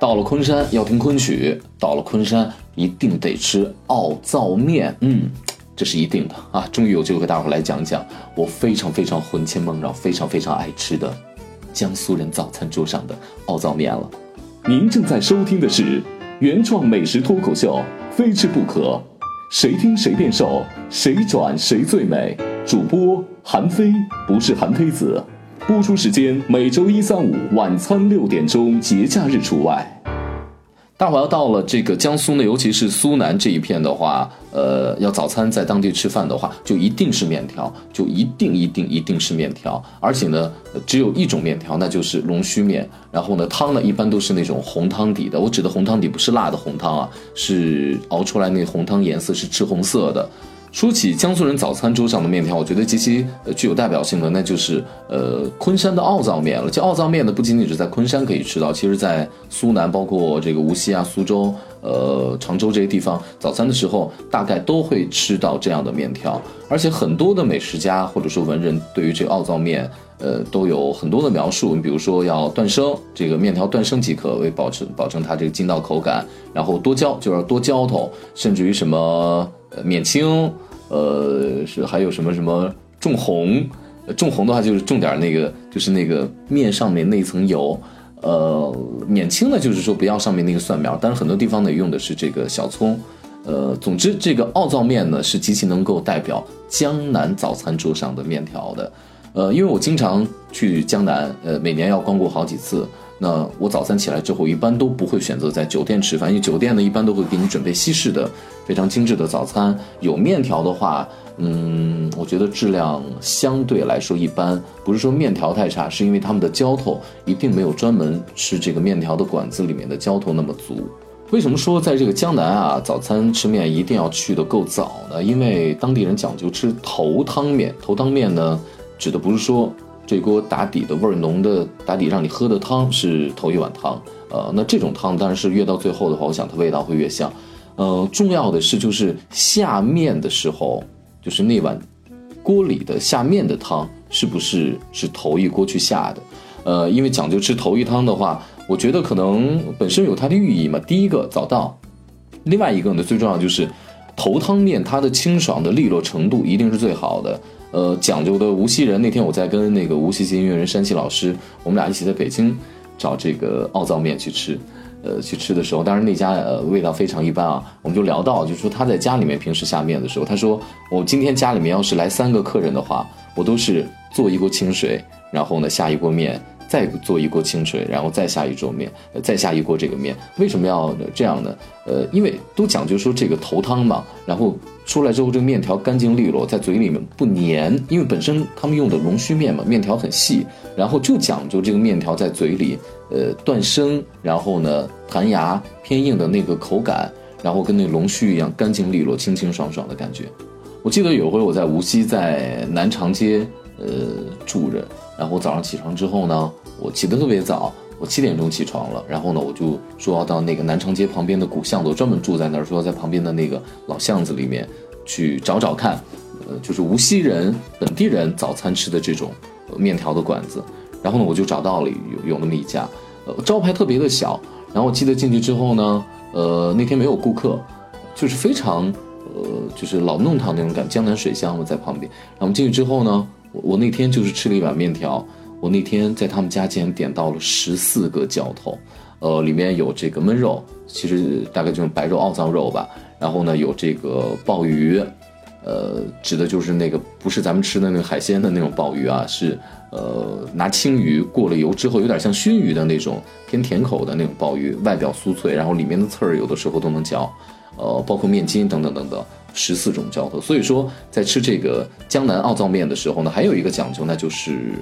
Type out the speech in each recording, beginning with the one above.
到了昆山要听昆曲，到了昆山一定得吃奥灶面，嗯，这是一定的啊！终于有机会和大伙来讲讲我非常非常魂牵梦绕、非常非常爱吃的江苏人早餐桌上的奥灶面了。您正在收听的是原创美食脱口秀《非吃不可》，谁听谁变瘦，谁转谁最美。主播韩非不是韩非子。播出时间每周一、三、五晚餐六点钟，节假日除外。大伙要到了这个江苏呢，尤其是苏南这一片的话，呃，要早餐在当地吃饭的话，就一定是面条，就一定一定一定是面条，而且呢，只有一种面条，那就是龙须面。然后呢，汤呢一般都是那种红汤底的，我指的红汤底不是辣的红汤啊，是熬出来那红汤颜色是赤红色的。说起江苏人早餐桌上的面条，我觉得极其呃具有代表性的，那就是呃昆山的奥灶面了。这奥灶面呢，不仅仅是在昆山可以吃到，其实在苏南，包括这个无锡啊、苏州、呃常州这些地方，早餐的时候大概都会吃到这样的面条。而且很多的美食家或者说文人对于这个奥灶面，呃都有很多的描述。你比如说要断生，这个面条断生即可，为保持保证它这个筋道口感，然后多浇就要多浇头，甚至于什么。呃，免清，呃，是还有什么什么重红，重红的话就是种点那个，就是那个面上面那层油，呃，免清呢就是说不要上面那个蒜苗，但是很多地方呢用的是这个小葱，呃，总之这个奥灶面呢是极其能够代表江南早餐桌上的面条的，呃，因为我经常去江南，呃，每年要光顾好几次。那我早餐起来之后，一般都不会选择在酒店吃饭，因为酒店呢一般都会给你准备西式的非常精致的早餐。有面条的话，嗯，我觉得质量相对来说一般，不是说面条太差，是因为他们的浇头一定没有专门吃这个面条的馆子里面的浇头那么足。为什么说在这个江南啊，早餐吃面一定要去的够早呢？因为当地人讲究吃头汤面，头汤面呢，指的不是说。这锅打底的味儿浓的打底让你喝的汤是头一碗汤，呃，那这种汤当然是越到最后的话，我想它味道会越香。呃，重要的是就是下面的时候，就是那碗锅里的下面的汤是不是是头一锅去下的？呃，因为讲究吃头一汤的话，我觉得可能本身有它的寓意嘛。第一个早到，另外一个呢，最重要就是头汤面它的清爽的利落程度一定是最好的。呃，讲究的无锡人，那天我在跟那个无锡籍音乐人山崎老师，我们俩一起在北京找这个奥灶面去吃，呃，去吃的时候，当然那家呃味道非常一般啊，我们就聊到，就说他在家里面平时下面的时候，他说我今天家里面要是来三个客人的话，我都是做一锅清水，然后呢下一锅面。再做一锅清水，然后再下一桌面，再下一锅这个面，为什么要这样呢？呃，因为都讲究说这个头汤嘛，然后出来之后这个面条干净利落，在嘴里面不粘，因为本身他们用的龙须面嘛，面条很细，然后就讲究这个面条在嘴里，呃，断生，然后呢弹牙偏硬的那个口感，然后跟那龙须一样干净利落、清清爽爽的感觉。我记得有回我在无锡，在南长街，呃，住着。然后早上起床之后呢，我起得特别早，我七点钟起床了。然后呢，我就说要到那个南长街旁边的古巷子，我专门住在那儿，说要在旁边的那个老巷子里面去找找看，呃，就是无锡人本地人早餐吃的这种面条的馆子。然后呢，我就找到了有有那么一家，呃，招牌特别的小。然后我记得进去之后呢，呃，那天没有顾客，就是非常，呃，就是老弄堂那种感，江南水乡嘛在旁边。然后进去之后呢。我那天就是吃了一碗面条，我那天在他们家竟然点到了十四个浇头，呃，里面有这个焖肉，其实大概就是白肉奥灶肉吧，然后呢有这个鲍鱼，呃，指的就是那个不是咱们吃的那个海鲜的那种鲍鱼啊，是呃拿青鱼过了油之后，有点像熏鱼的那种偏甜口的那种鲍鱼，外表酥脆，然后里面的刺儿有的时候都能嚼，呃，包括面筋等等等等。十四种浇头，所以说在吃这个江南奥灶面的时候呢，还有一个讲究，那就是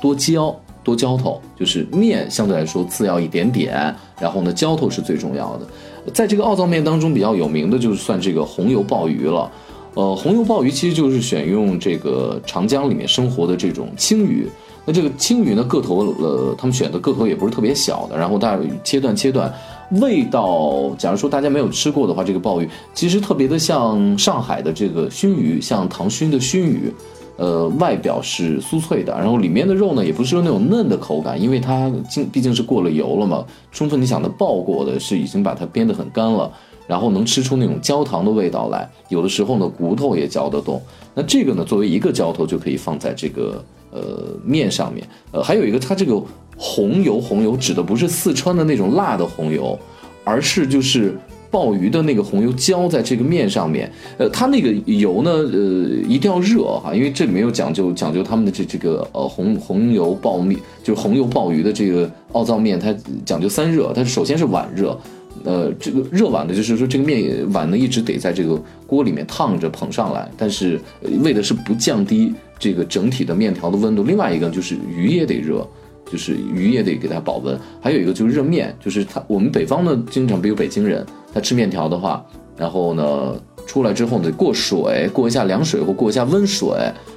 多浇多浇头，就是面相对来说次要一点点，然后呢浇头是最重要的。在这个奥灶面当中比较有名的就是算这个红油鲍鱼了，呃，红油鲍鱼其实就是选用这个长江里面生活的这种青鱼。那这个青鱼呢，个头呃，他们选的个头也不是特别小的，然后大切断切断，味道，假如说大家没有吃过的话，这个鲍鱼其实特别的像上海的这个熏鱼，像唐熏的熏鱼，呃，外表是酥脆的，然后里面的肉呢，也不是说那种嫩的口感，因为它竟毕竟是过了油了嘛，充分你想的爆过的是已经把它煸得很干了，然后能吃出那种焦糖的味道来，有的时候呢骨头也嚼得动。那这个呢，作为一个浇头就可以放在这个呃面上面，呃，还有一个它这个红油，红油指的不是四川的那种辣的红油，而是就是。鲍鱼的那个红油浇在这个面上面，呃，它那个油呢，呃，一定要热哈，因为这里面有讲究，讲究他们的这这个呃红红油鲍面，就是红油鲍鱼的这个奥灶面，它讲究三热，它首先是碗热，呃，这个热碗的就是说这个面碗呢一直得在这个锅里面烫着捧上来，但是为的是不降低这个整体的面条的温度，另外一个就是鱼也得热。就是鱼也得给它保温，还有一个就是热面，就是他我们北方呢，经常比如北京人，他吃面条的话，然后呢出来之后得过水，过一下凉水或过一下温水，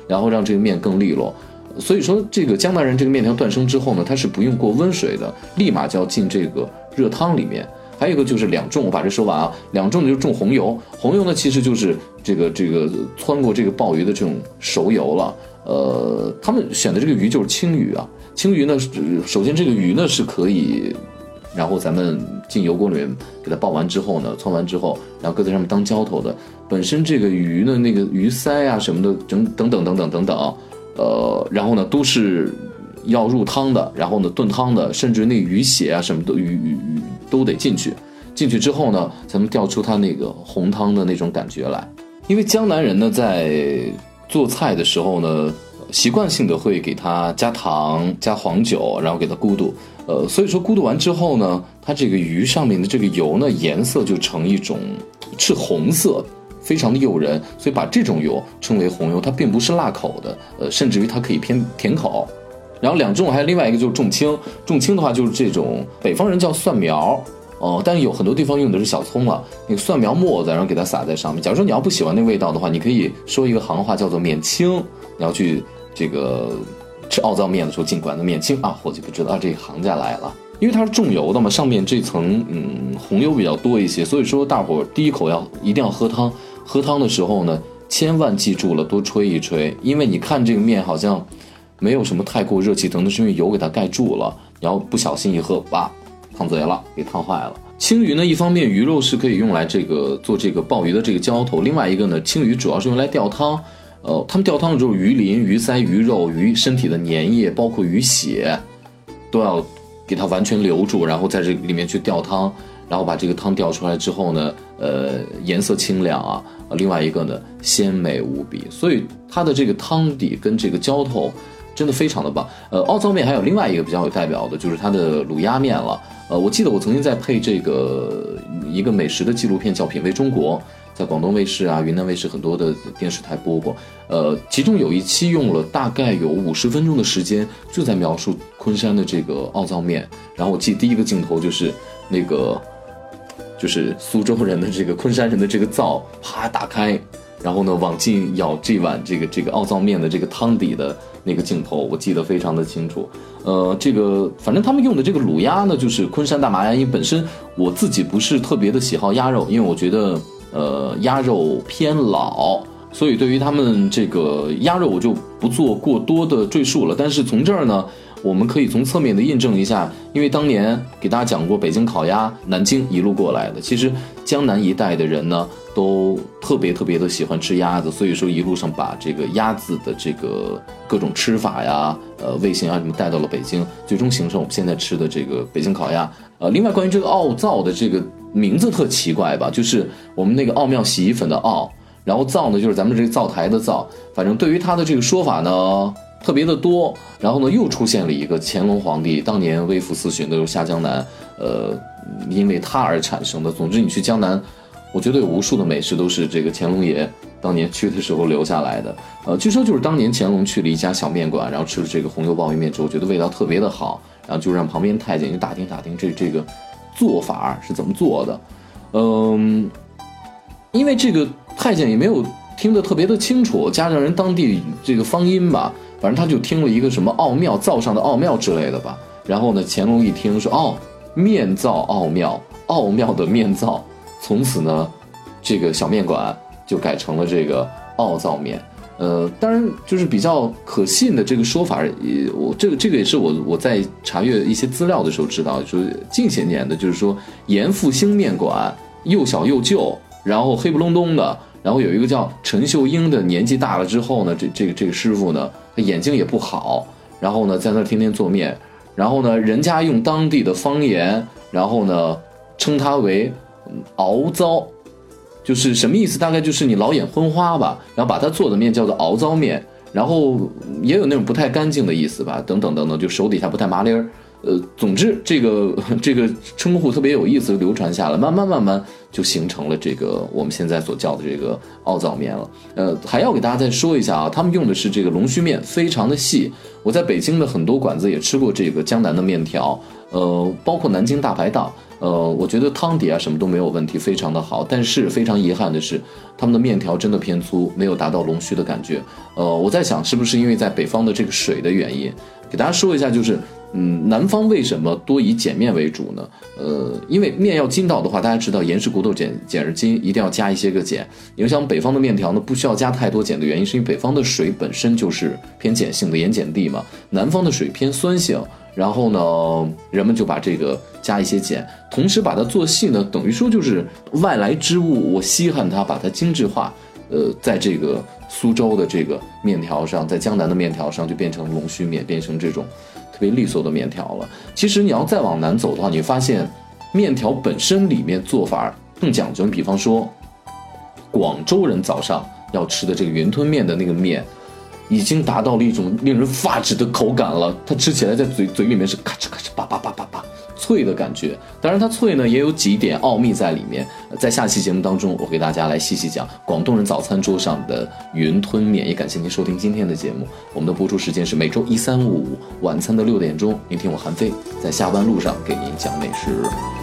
然后让这个面更利落。所以说这个江南人这个面条断生之后呢，它是不用过温水的，立马就要进这个热汤里面。还有一个就是两重，我把这说完啊，两重呢就是重红油，红油呢其实就是这个这个穿过这个鲍鱼的这种熟油了。呃，他们选的这个鱼就是青鱼啊。青鱼呢，首先这个鱼呢是可以，然后咱们进油锅里面给它爆完之后呢，汆完之后，然后搁在上面当浇头的。本身这个鱼呢，那个鱼鳃啊什么的，等等等等等等等，呃，然后呢都是要入汤的，然后呢炖汤的，甚至那鱼血啊什么的鱼鱼鱼都得进去。进去之后呢，才能调出它那个红汤的那种感觉来。因为江南人呢在做菜的时候呢。习惯性的会给它加糖、加黄酒，然后给它咕嘟，呃，所以说咕嘟完之后呢，它这个鱼上面的这个油呢，颜色就呈一种赤红色，非常的诱人，所以把这种油称为红油，它并不是辣口的，呃，甚至于它可以偏甜口。然后两种还有另外一个就是重青，重青的话就是这种北方人叫蒜苗，哦，但是有很多地方用的是小葱了，那个蒜苗末子，然后给它撒在上面。假如说你要不喜欢那味道的话，你可以说一个行话叫做免青，你要去。这个吃奥灶面的时候，尽管的面青啊，伙计不知道这行家来了，因为它是重油的嘛，上面这层嗯红油比较多一些，所以说大伙第一口要一定要喝汤，喝汤的时候呢，千万记住了多吹一吹，因为你看这个面好像没有什么太过热气腾的，是因为油给它盖住了，然后不小心一喝，哇，烫嘴了，给烫坏了。青鱼呢，一方面鱼肉是可以用来这个做这个鲍鱼的这个浇头，另外一个呢，青鱼主要是用来吊汤。呃，他们吊汤的时候，鱼鳞、鱼鳃、鱼肉、鱼身体的粘液，包括鱼血，都要给它完全留住，然后在这里面去吊汤，然后把这个汤吊出来之后呢，呃，颜色清亮啊，另外一个呢，鲜美无比。所以它的这个汤底跟这个浇头真的非常的棒。呃，奥灶面还有另外一个比较有代表的，就是它的卤鸭面了。呃，我记得我曾经在配这个一个美食的纪录片叫《品味中国》。在广东卫视啊、云南卫视很多的电视台播过，呃，其中有一期用了大概有五十分钟的时间，就在描述昆山的这个奥灶面。然后我记第一个镜头就是那个，就是苏州人的这个昆山人的这个灶啪打开，然后呢往进舀这碗这个这个奥灶面的这个汤底的那个镜头，我记得非常的清楚。呃，这个反正他们用的这个卤鸭呢，就是昆山大麻鸭，因为本身我自己不是特别的喜好鸭肉，因为我觉得。呃，鸭肉偏老，所以对于他们这个鸭肉，我就不做过多的赘述了。但是从这儿呢，我们可以从侧面的印证一下，因为当年给大家讲过北京烤鸭，南京一路过来的，其实江南一带的人呢，都特别特别的喜欢吃鸭子，所以说一路上把这个鸭子的这个各种吃法呀，呃，味型啊什么带到了北京，最终形成我们现在吃的这个北京烤鸭。呃，另外关于这个奥灶的这个。名字特奇怪吧，就是我们那个奥妙洗衣粉的奥，然后灶呢就是咱们这个灶台的灶，反正对于它的这个说法呢特别的多，然后呢又出现了一个乾隆皇帝当年微服私巡的时候下江南，呃，因为他而产生的。总之你去江南，我觉得有无数的美食都是这个乾隆爷当年去的时候留下来的。呃，据说就是当年乾隆去了一家小面馆，然后吃了这个红油鲍鱼面之后，觉得味道特别的好，然后就让旁边太监去打听打听这这个。做法是怎么做的？嗯，因为这个太监也没有听得特别的清楚，加上人当地这个方音吧，反正他就听了一个什么奥妙灶上的奥妙之类的吧。然后呢，乾隆一听说哦，面灶奥妙，奥妙的面灶，从此呢，这个小面馆就改成了这个奥灶面。呃，当然就是比较可信的这个说法，也我这个这个也是我我在查阅一些资料的时候知道，就是近些年的，就是说严复兴面馆又小又旧，然后黑不隆咚的，然后有一个叫陈秀英的，年纪大了之后呢，这这个这个师傅呢，他眼睛也不好，然后呢在那天天做面，然后呢人家用当地的方言，然后呢称他为熬糟。就是什么意思？大概就是你老眼昏花吧，然后把它做的面叫做熬糟面，然后也有那种不太干净的意思吧，等等等等，就手底下不太麻利儿。呃，总之这个这个称呼特别有意思，流传下来，慢慢慢慢就形成了这个我们现在所叫的这个凹糟面了。呃，还要给大家再说一下啊，他们用的是这个龙须面，非常的细。我在北京的很多馆子也吃过这个江南的面条，呃，包括南京大排档。呃，我觉得汤底啊什么都没有问题，非常的好。但是非常遗憾的是，他们的面条真的偏粗，没有达到龙须的感觉。呃，我在想是不是因为在北方的这个水的原因？给大家说一下，就是嗯，南方为什么多以碱面为主呢？呃，因为面要筋道的话，大家知道盐是骨头碱，碱是筋，一定要加一些个碱。影响北方的面条呢，不需要加太多碱的原因，是因为北方的水本身就是偏碱性的盐碱地嘛，南方的水偏酸性。然后呢，人们就把这个加一些碱，同时把它做细呢，等于说就是外来之物，我稀罕它，把它精致化。呃，在这个苏州的这个面条上，在江南的面条上，就变成龙须面，变成这种特别利索的面条了。其实你要再往南走的话，你发现面条本身里面做法更讲究。你比方说，广州人早上要吃的这个云吞面的那个面。已经达到了一种令人发指的口感了，它吃起来在嘴嘴里面是咔哧咔哧叭叭叭叭脆的感觉。当然，它脆呢也有几点奥秘在里面。在下期节目当中，我给大家来细细讲广东人早餐桌上的云吞面。也感谢您收听今天的节目，我们的播出时间是每周一、三、五晚餐的六点钟。您听我韩飞在下班路上给您讲美食。